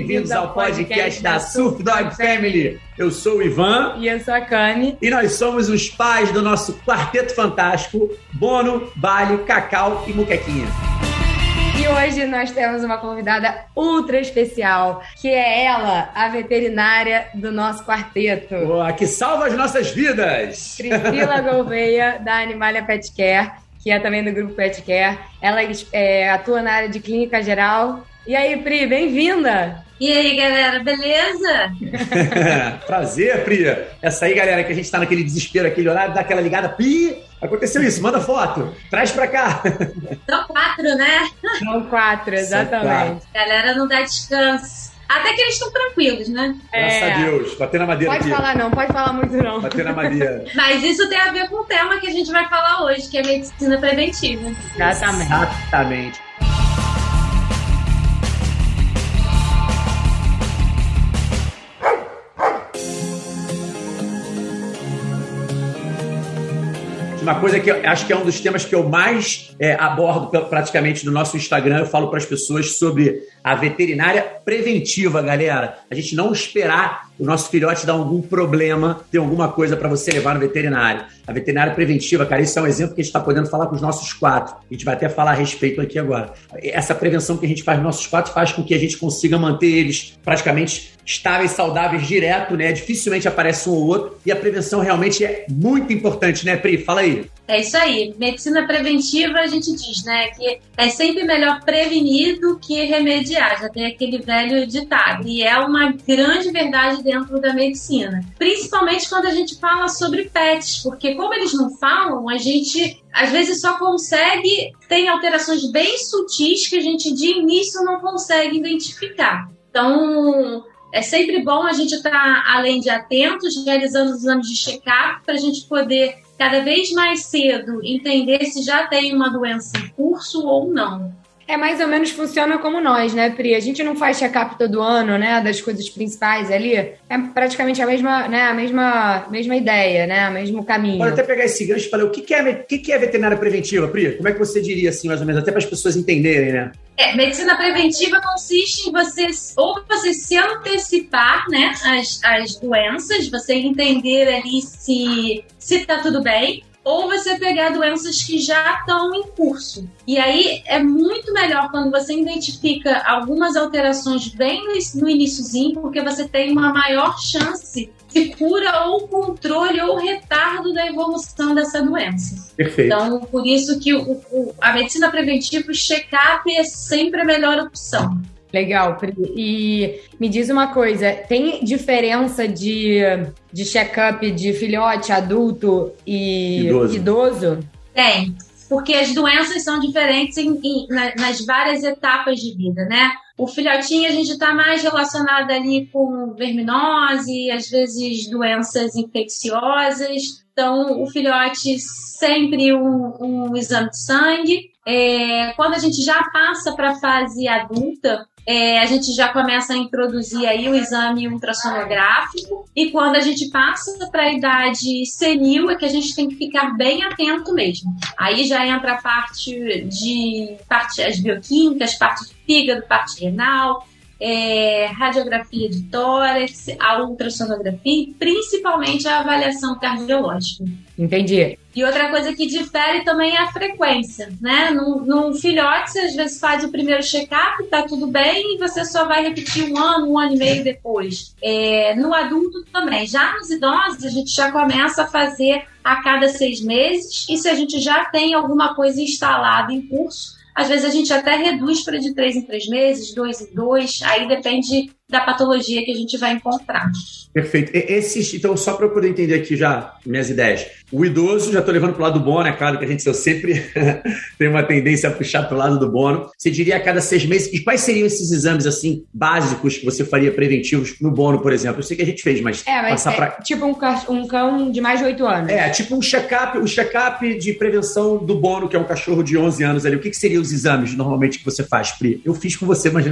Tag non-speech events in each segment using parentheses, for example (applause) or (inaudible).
bem-vindos ao podcast da Surf Dog Family. Eu sou o Ivan. E eu sou a Kani. E nós somos os pais do nosso quarteto fantástico: Bono, Bali, Cacau e Muquequinha. E hoje nós temos uma convidada ultra especial, que é ela, a veterinária do nosso quarteto. Boa, que salva as nossas vidas! Priscila (laughs) Gouveia, da Animalia Pet Care, que é também do grupo Pet Care. Ela é, atua na área de clínica geral. E aí, Pri, bem-vinda! E aí, galera, beleza? (laughs) Prazer, Pri. Essa aí, galera, que a gente tá naquele desespero, aquele horário, dá aquela ligada. Pri, aconteceu isso, manda foto, traz pra cá. (laughs) São quatro, né? São quatro, exatamente. A galera não dá descanso. Até que eles estão tranquilos, né? Graças é. a Deus. Bater na madeira Pode aqui. falar não, pode falar muito não. Bater na madeira. (laughs) Mas isso tem a ver com o tema que a gente vai falar hoje, que é medicina preventiva. Exatamente. Exatamente. Uma coisa que acho que é um dos temas que eu mais é, abordo praticamente no nosso Instagram, eu falo para as pessoas sobre a veterinária preventiva, galera. A gente não esperar o nosso filhote dar algum problema, ter alguma coisa para você levar no veterinário. A veterinária preventiva, cara, isso é um exemplo que a gente está podendo falar com os nossos quatro. A gente vai até falar a respeito aqui agora. Essa prevenção que a gente faz nos nossos quatro faz com que a gente consiga manter eles praticamente estáveis, saudáveis, direto, né? Dificilmente aparece um ou outro. E a prevenção realmente é muito importante, né, Pri? Fala aí. É isso aí. Medicina preventiva, a gente diz, né, que é sempre melhor prevenir do que remediar. Já tem aquele velho ditado. E é uma grande verdade dentro da medicina. Principalmente quando a gente fala sobre pets, porque como eles não falam, a gente às vezes só consegue, tem alterações bem sutis que a gente de início não consegue identificar. Então, é sempre bom a gente estar, tá, além de atentos, realizando os exames de check-up para a gente poder cada vez mais cedo entender se já tem uma doença em curso ou não. É mais ou menos funciona como nós, né, Pri? A gente não faz check-up todo ano, né, das coisas principais ali. É praticamente a mesma, né, a mesma, mesma ideia, né, o mesmo caminho. Pode até pegar esse gancho e falar o que, que, é, o que, que é veterinária preventiva, Pri? Como é que você diria assim, mais ou menos, até para as pessoas entenderem, né? É, medicina preventiva consiste em você ou você se antecipar, né, as, as doenças, você entender ali se se tá tudo bem, ou você pegar doenças que já estão em curso. E aí é muito melhor quando você identifica algumas alterações bem no iníciozinho, porque você tem uma maior chance de cura ou controle ou retardo da evolução dessa doença. Perfeito. Então, por isso que o, o, a medicina preventiva, o check-up é sempre a melhor opção. Legal, Pri. E me diz uma coisa: tem diferença de, de check-up de filhote, adulto e idoso? idoso? Tem, porque as doenças são diferentes em, em, nas várias etapas de vida, né? O filhotinho a gente está mais relacionado ali com verminose, às vezes doenças infecciosas. Então, o filhote sempre um, um exame de sangue. É, quando a gente já passa para a fase adulta, é, a gente já começa a introduzir aí o exame ultrassonográfico e quando a gente passa para a idade senil é que a gente tem que ficar bem atento mesmo. Aí já entra a parte de parte as bioquímicas, parte de fígado, parte renal, é, radiografia de tórax, a ultrassonografia e principalmente a avaliação cardiológica. Entendi. E outra coisa que difere também é a frequência, né? No, no filhote, você às vezes faz o primeiro check-up, tá tudo bem, e você só vai repetir um ano, um ano e meio depois. É, no adulto também. Já nos idosos, a gente já começa a fazer a cada seis meses, e se a gente já tem alguma coisa instalada em curso, às vezes a gente até reduz para de três em três meses, dois em dois, aí depende da patologia que a gente vai encontrar. Perfeito. Esses, então, só para eu poder entender aqui já minhas ideias. O idoso, já estou levando para o lado do bono, é claro que a gente eu sempre (laughs) tem uma tendência a puxar para o lado do bono. Você diria a cada seis meses, e quais seriam esses exames assim básicos que você faria preventivos no bono, por exemplo? Eu sei que a gente fez, mas, é, mas passar é, para tipo um, um, cão de mais de oito anos. É, tipo um check-up, um check-up de prevenção do bono, que é um cachorro de 11 anos ali. O que, que seriam os exames normalmente que você faz, Pri? Eu fiz com você, mas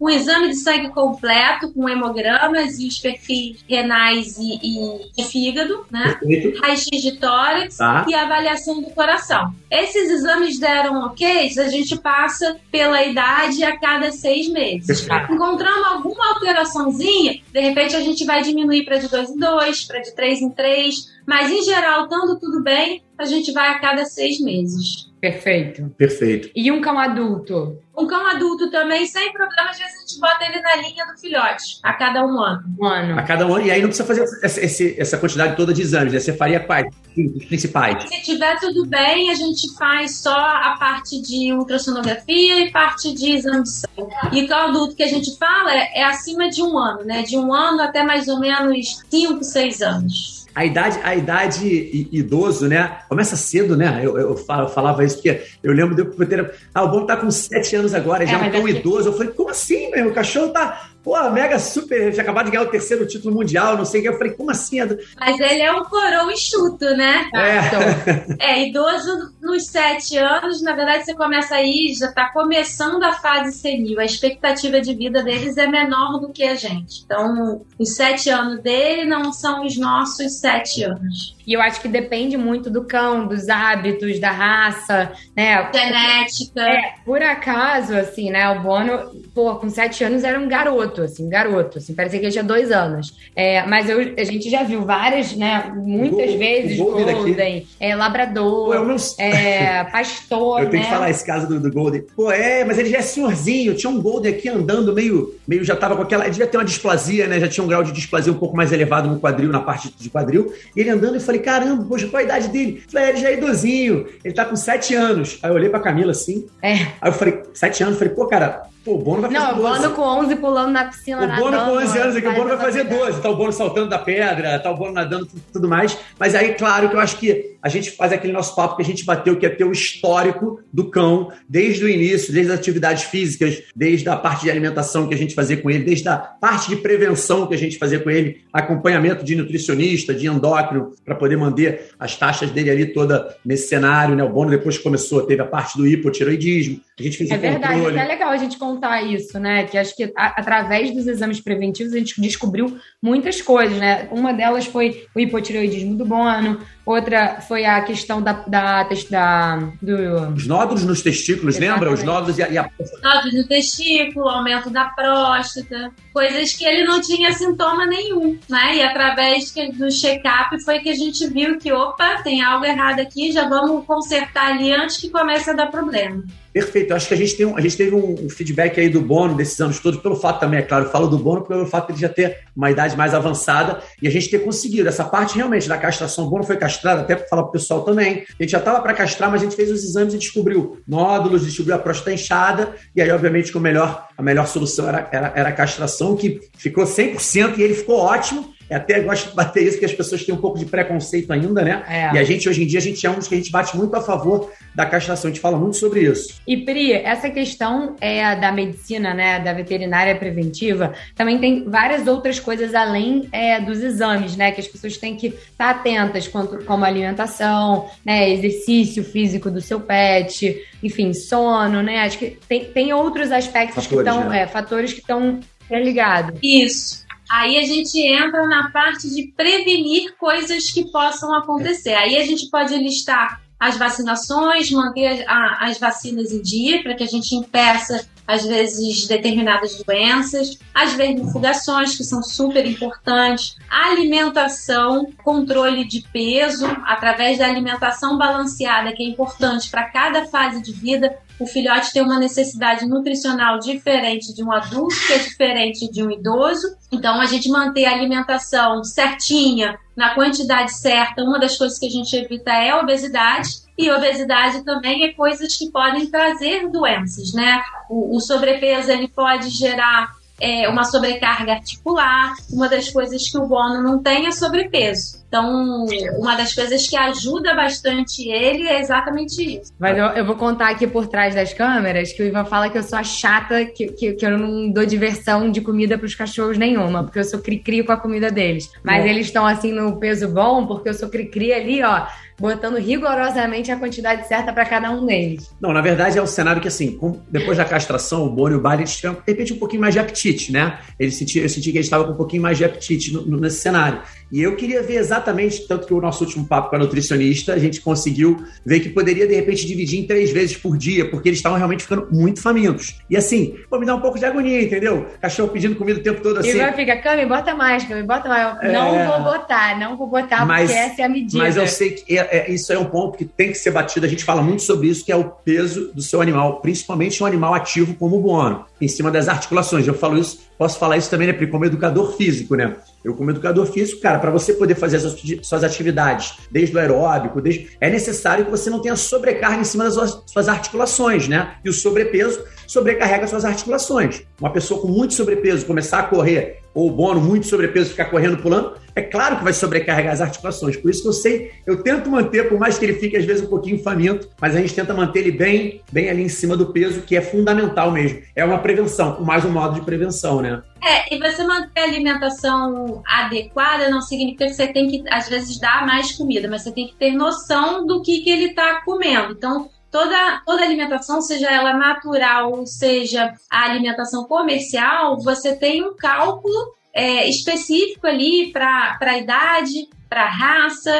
um exame de sangue completo com hemogramas e os perfis renais e, e de fígado, né? Raio-x de de tórax tá. e avaliação do coração. Esses exames deram ok, a gente passa pela idade a cada seis meses. Encontrando alguma alteraçãozinha, de repente a gente vai diminuir para de dois em dois, para de três em três, mas em geral, estando tudo bem, a gente vai a cada seis meses. Perfeito. Perfeito. E um cão adulto? Um cão adulto também, sem problema, às vezes a gente bota ele na linha do filhote, a cada um ano. Um ano. A cada um ano, e aí não precisa fazer essa, essa quantidade toda de exames, né? Você faria quais? Os principais? Se tiver tudo bem, a gente faz só a parte de ultrassonografia e parte de exame de sangue. E o cão adulto que a gente fala é, é acima de um ano, né? De um ano até mais ou menos cinco, seis anos. A idade, a idade idoso, né? Começa cedo, né? Eu, eu, falava isso porque eu lembro de eu ter. Ah, o bom tá com sete anos agora, já é, é tão é idoso. Eu falei, como assim, meu? O cachorro tá Pô, Mega Super tinha acabado de ganhar o terceiro título mundial, não sei o que. Eu falei, como assim? Mas ele é um coroa enxuto, né? É. (laughs) é, idoso nos sete anos, na verdade, você começa aí, já tá começando a fase senil. A expectativa de vida deles é menor do que a gente. Então, os sete anos dele não são os nossos sete anos. E eu acho que depende muito do cão, dos hábitos, da raça, né? Genética. É, por acaso, assim, né? O Bono, pô, com sete anos era um garoto, assim, garoto, assim, parecia que ele tinha dois anos. É, mas eu, a gente já viu várias, né? Muitas vezes Golden, Golden é, Labrador, pô, meu... é, Pastor, Eu tenho né? que falar esse caso do, do, Golden. Pô, é, mas ele já é senhorzinho, tinha um Golden aqui andando meio, meio já tava com aquela, ele devia ter uma displasia, né? Já tinha um grau de displasia um pouco mais elevado no quadril, na parte de quadril. E ele andando e falei, caramba, poxa, qual a idade dele? Falei, é, ele já é idosinho, ele tá com sete anos. Aí eu olhei pra Camila assim. É. Aí eu falei, sete anos? Falei, pô, cara, Pô, o Bono vai fazer Não, 12. o Bono com 11 pulando na piscina O Bono com 11 anos aqui, o Bono vai fazer 12. Tá o Bono saltando da pedra, tá o Bono nadando tudo mais. Mas aí, claro, que eu acho que a gente faz aquele nosso papo que a gente bateu, que é ter o histórico do cão, desde o início, desde as atividades físicas, desde a parte de alimentação que a gente fazia com ele, desde a parte de prevenção que a gente fazia com ele, acompanhamento de nutricionista, de endócrino, para poder manter as taxas dele ali toda nesse cenário, né? O Bono depois começou, teve a parte do hipotiroidismo, a gente fez é o verdade, controle. É legal a gente contar isso, né? Que acho que a, através dos exames preventivos a gente descobriu muitas coisas, né? Uma delas foi o hipotireoidismo do Bono, outra foi a questão da, da, da do... Os nódulos nos testículos, Exatamente. lembra? Os nódulos e a, e a... Nódulos no testículo, aumento da próstata, coisas que ele não tinha sintoma nenhum, né? E através do check-up foi que a gente viu que, opa, tem algo errado aqui, já vamos consertar ali antes que comece a dar problema. Perfeito. Acho que a gente, tem um, a gente teve um, feedback aí do Bono desses anos todos, pelo fato também, é claro, falo do Bono pelo fato de ele já ter uma idade mais avançada e a gente ter conseguido. Essa parte realmente da castração, o Bono foi castrado, até para falar para o pessoal também. A gente já estava para castrar, mas a gente fez os exames e descobriu nódulos, descobriu a próstata inchada, e aí, obviamente, que o melhor, a melhor solução era, era, era a castração, que ficou 100% e ele ficou ótimo. Eu até gosto de bater isso, que as pessoas têm um pouco de preconceito ainda, né? É. E a gente, hoje em dia, a gente é um dos que a gente bate muito a favor da castração. A gente fala muito sobre isso. E, Pri, essa questão é da medicina, né? Da veterinária preventiva, também tem várias outras coisas além é, dos exames, né? Que as pessoas têm que estar atentas, quanto, como alimentação, né? Exercício físico do seu pet, enfim, sono, né? Acho que tem, tem outros aspectos fatores, que estão, né? é, fatores que estão ligados. Isso. Aí a gente entra na parte de prevenir coisas que possam acontecer. Aí a gente pode listar as vacinações, manter as vacinas em dia, para que a gente impeça, às vezes, determinadas doenças, as vermifugações, que são super importantes, alimentação, controle de peso, através da alimentação balanceada, que é importante para cada fase de vida, o filhote tem uma necessidade nutricional diferente de um adulto, que é diferente de um idoso. Então, a gente manter a alimentação certinha, na quantidade certa, uma das coisas que a gente evita é a obesidade. E obesidade também é coisas que podem trazer doenças, né? O, o sobrepeso ele pode gerar é, uma sobrecarga articular. Uma das coisas que o Bono não tem é sobrepeso. Então, uma das coisas que ajuda bastante ele é exatamente isso. Mas eu, eu vou contar aqui por trás das câmeras que o Ivan fala que eu sou a chata, que, que, que eu não dou diversão de comida para os cachorros nenhuma, porque eu sou cri-cri com a comida deles. Mas é. eles estão assim no peso bom, porque eu sou cri-cri ali, ó botando rigorosamente a quantidade certa para cada um deles. Não, na verdade é um cenário que, assim, com, depois da castração, o Bono e o Bali eles tiveram, de repente, um pouquinho mais de apetite, né? Ele sentia, eu senti que eles estavam com um pouquinho mais de apetite no, no, nesse cenário. E eu queria ver exatamente, tanto que o nosso último papo com a nutricionista, a gente conseguiu ver que poderia, de repente, dividir em três vezes por dia, porque eles estavam realmente ficando muito famintos. E assim, pô, me dá um pouco de agonia, entendeu? Cachorro pedindo comida o tempo todo assim. E vai ficar, Cami, bota mais, Cami, bota mais. É... Não vou botar, não vou botar, mas, porque essa é a medida. Mas eu sei que é, é, isso é um ponto que tem que ser batido. A gente fala muito sobre isso, que é o peso do seu animal, principalmente um animal ativo como o bono, em cima das articulações. Eu falo isso, posso falar isso também, né, como educador físico, né? Eu, como educador físico, cara, para você poder fazer as suas atividades, desde o aeróbico, desde... é necessário que você não tenha sobrecarga em cima das suas articulações, né? E o sobrepeso sobrecarrega suas articulações. Uma pessoa com muito sobrepeso começar a correr, ou o bono muito sobrepeso ficar correndo, pulando, é claro que vai sobrecarregar as articulações. Por isso que eu sei, eu tento manter, por mais que ele fique às vezes um pouquinho faminto, mas a gente tenta manter ele bem, bem ali em cima do peso, que é fundamental mesmo. É uma prevenção, mais um modo de prevenção, né? É, e você manter a alimentação adequada não significa que você tem que, às vezes, dar mais comida, mas você tem que ter noção do que, que ele está comendo. Então, toda, toda alimentação, seja ela natural, seja a alimentação comercial, você tem um cálculo é, específico ali para a idade, para a raça,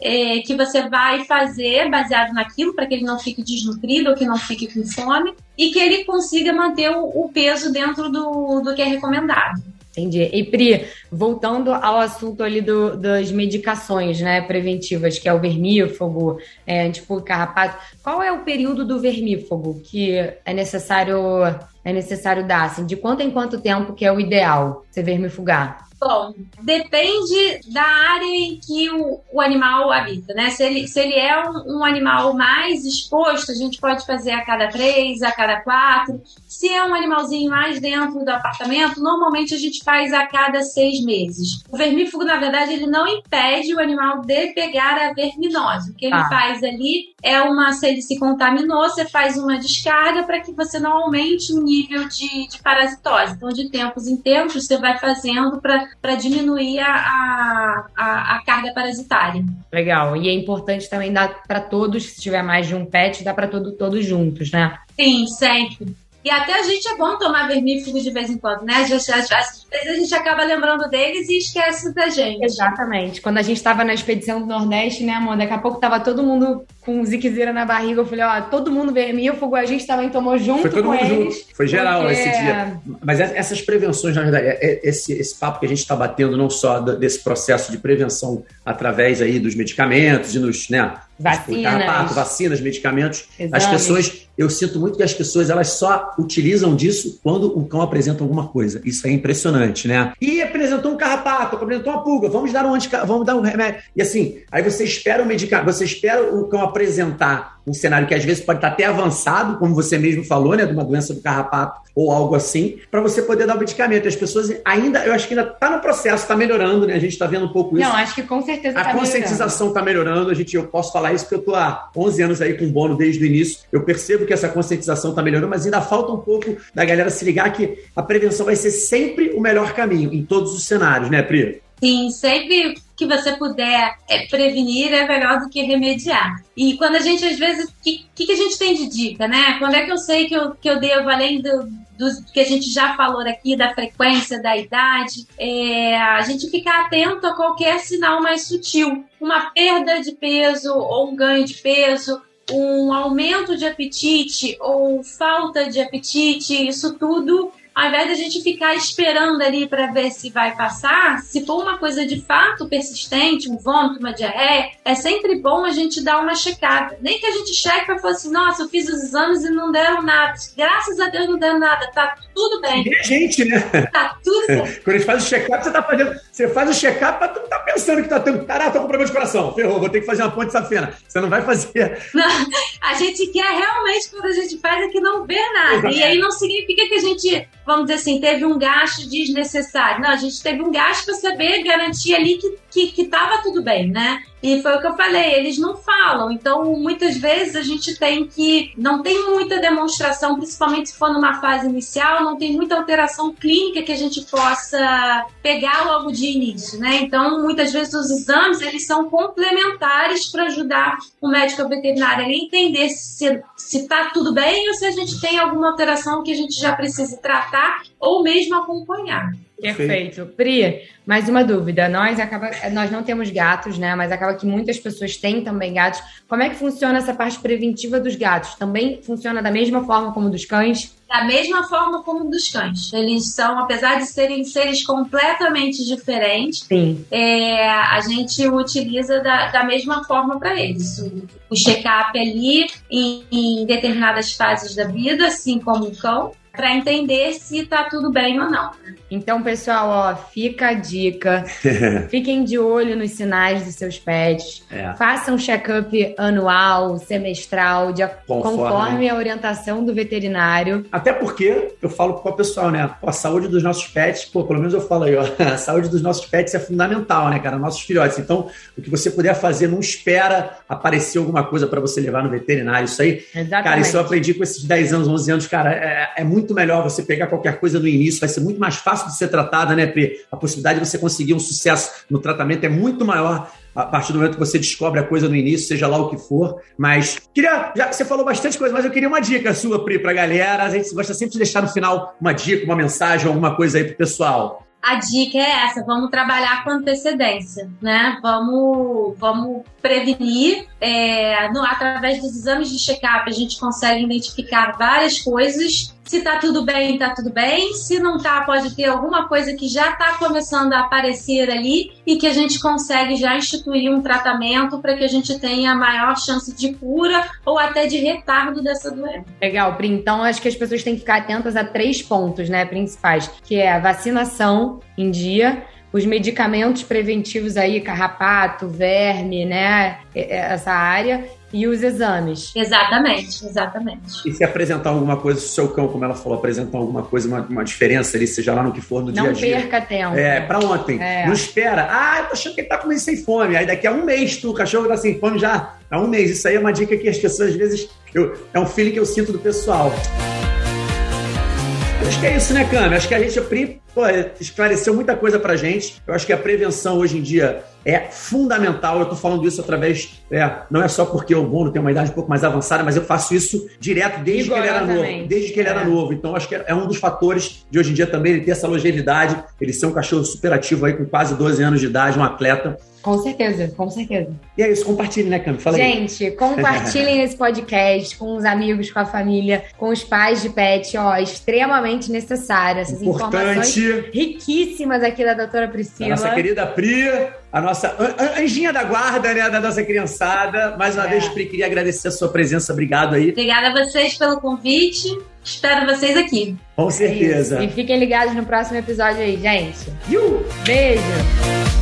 é, que você vai fazer baseado naquilo, para que ele não fique desnutrido ou que não fique com fome, e que ele consiga manter o, o peso dentro do, do que é recomendado. Entendi. E Pri, voltando ao assunto ali do, das medicações né, preventivas, que é o vermífugo, é, tipo carrapato, qual é o período do vermífugo que é necessário é necessário dar? Assim, de quanto em quanto tempo que é o ideal você vermifugar? Bom, depende da área em que o, o animal habita, né? Se ele, se ele é um, um, animal mais exposto, a gente pode fazer a cada três, a cada quatro. Se é um animalzinho mais dentro do apartamento, normalmente a gente faz a cada seis meses. O vermífugo, na verdade, ele não impede o animal de pegar a verminose. O que ele ah. faz ali é uma, se ele se contaminou, você faz uma descarga para que você não aumente o nível de, de parasitose. Então, de tempos em tempos, você vai fazendo para diminuir a, a, a, carga parasitária. Legal. E é importante também dar para todos, se tiver mais de um pet, dá para todo, todos juntos, né? Sim, sempre. E até a gente é bom tomar vermífugo de vez em quando, né? Às vezes, às vezes a gente acaba lembrando deles e esquece da gente. Exatamente. Quando a gente estava na expedição do Nordeste, né, amor? Daqui a pouco tava todo mundo com ziquezira na barriga. Eu falei, ó, todo mundo vermífugo, a gente também tomou junto Foi todo com mundo eles. Junto. Foi geral porque... esse dia. Mas essas prevenções, na verdade, é, é, esse, esse papo que a gente está batendo, não só desse processo de prevenção através aí dos medicamentos e nos, né, Vacinas. Carrapato, vacinas, medicamentos. Exames. As pessoas, eu sinto muito que as pessoas elas só utilizam disso quando o cão apresenta alguma coisa. Isso é impressionante, né? E apresentou um carrapato, apresentou uma pulga, vamos dar um antica, vamos dar um remédio. E assim, aí você espera o medicamento, você espera o cão apresentar um cenário que às vezes pode estar até avançado, como você mesmo falou, né, de uma doença do carrapato ou algo assim, para você poder dar o medicamento. As pessoas ainda, eu acho que ainda está no processo, está melhorando, né? A gente está vendo um pouco isso. Não, acho que com certeza A tá conscientização está melhorando. A gente, eu posso falar isso porque eu estou há 11 anos aí com o Bono desde o início. Eu percebo que essa conscientização está melhorando, mas ainda falta um pouco da galera se ligar que a prevenção vai ser sempre o melhor caminho em todos os cenários, né, Pri? Sim, sempre que você puder é, prevenir é melhor do que remediar. E quando a gente, às vezes, o que, que, a gente tem de dica, né? Quando é que eu sei que eu, que eu devo, além do, do que a gente já falou aqui, da frequência, da idade, é, a gente ficar atento a qualquer sinal mais sutil. Uma perda de peso ou um ganho de peso, um aumento de apetite ou falta de apetite, isso tudo ao invés de a gente ficar esperando ali para ver se vai passar, se for uma coisa de fato persistente, um vômito, uma diarreia, é sempre bom a gente dar uma checada. Nem que a gente cheque para falar assim, nossa, eu fiz os exames e não deram nada. Graças a Deus não deram nada, tá tudo bem. E a gente, né? Tá tudo (laughs) certo. Quando a gente faz o check-up, você tá fazendo. Você faz o check-up pra tu tá pensando que tá tendo. Caraca, tô com problema de coração. Ferrou, vou ter que fazer uma ponte safena. Você não vai fazer. Não, a gente quer realmente, quando a gente faz, é que não vê nada. Exatamente. E aí não significa que a gente vamos dizer assim, teve um gasto desnecessário. Não, a gente teve um gasto para saber garantir ali que que, que tava tudo bem, né? E foi o que eu falei, eles não falam. Então, muitas vezes a gente tem que. Não tem muita demonstração, principalmente se for numa fase inicial, não tem muita alteração clínica que a gente possa pegar logo de início, né? Então, muitas vezes os exames eles são complementares para ajudar o médico veterinário a entender se, se tá tudo bem ou se a gente tem alguma alteração que a gente já precisa tratar ou mesmo acompanhar. Perfeito. Pri, mais uma dúvida. Nós, acaba, nós não temos gatos, né? Mas acaba que muitas pessoas têm também gatos. Como é que funciona essa parte preventiva dos gatos? Também funciona da mesma forma como dos cães? Da mesma forma como dos cães. Eles são, apesar de serem seres completamente diferentes, Sim. É, a gente utiliza da, da mesma forma para eles. O, o check-up ali em, em determinadas fases da vida, assim como o cão, para entender se tá tudo bem ou não. Então, pessoal, ó, fica a dica. (laughs) Fiquem de olho nos sinais dos seus pets. É. Façam um check-up anual, semestral, de, Conforme. conforme a orientação do veterinário. Até porque eu falo com o pessoal, né? Pô, a saúde dos nossos pets, pô, pelo menos eu falo aí, ó. (laughs) A saúde dos nossos pets é fundamental, né, cara? Nossos filhotes. Então, o que você puder fazer, não espera aparecer alguma coisa para você levar no veterinário. Isso aí, Exatamente. cara, isso eu aprendi com esses 10 anos, 11 anos, cara. É, é muito melhor você pegar qualquer coisa no início, vai ser muito mais fácil de ser tratada, né, Pri? A possibilidade de você conseguir um sucesso no tratamento é muito maior a partir do momento que você descobre a coisa no início, seja lá o que for. Mas queria, já você falou bastante coisa, mas eu queria uma dica sua, Pri, pra galera. A gente gosta sempre de deixar no final uma dica, uma mensagem, alguma coisa aí pro pessoal. A dica é essa: vamos trabalhar com antecedência, né? Vamos, vamos prevenir. É, no, através dos exames de check-up, a gente consegue identificar várias coisas. Se tá tudo bem, tá tudo bem. Se não tá, pode ter alguma coisa que já tá começando a aparecer ali e que a gente consegue já instituir um tratamento para que a gente tenha maior chance de cura ou até de retardo dessa doença. Legal, Pri. Então, acho que as pessoas têm que ficar atentas a três pontos, né, principais, que é a vacinação em dia, os medicamentos preventivos aí, carrapato, verme, né, essa área, e os exames. Exatamente, exatamente. E se apresentar alguma coisa, se o seu cão, como ela falou, apresentar alguma coisa, uma, uma diferença ali, seja lá no que for no Não dia a dia. perca tempo. É, pra ontem. É. Não espera. Ah, eu tô achando que ele tá comendo sem fome. Aí daqui a um mês, tu, o cachorro tá sem fome já. Há um mês. Isso aí é uma dica que as pessoas, às vezes, eu- é um feeling que eu sinto do pessoal. Eu Acho que é isso, né, Cami? Acho que a gente pô, esclareceu muita coisa pra gente. Eu acho que a prevenção hoje em dia é fundamental. Eu tô falando isso através. É, não é só porque o Bono tem uma idade um pouco mais avançada, mas eu faço isso direto desde que ele era novo. Desde que ele era É. novo. Então, acho que é um dos fatores de hoje em dia também ele ter essa longevidade, ele ser um cachorro super ativo aí com quase 12 anos de idade, um atleta. Com certeza, com certeza. E é isso, compartilhe, né, Cami? Fala aí. Gente, compartilhem (laughs) esse podcast com os amigos, com a família, com os pais de pet, ó, extremamente necessário. Essas informações Importante. riquíssimas aqui da doutora Priscila. nossa querida Pri, a nossa an- an- anjinha da guarda, né, da nossa criançada. Mais uma É. vez, Pri, queria agradecer a sua presença. Obrigado aí. Obrigada a vocês pelo convite. Espero vocês aqui. Com É certeza. isso. E fiquem ligados no próximo episódio aí, gente. Beijo!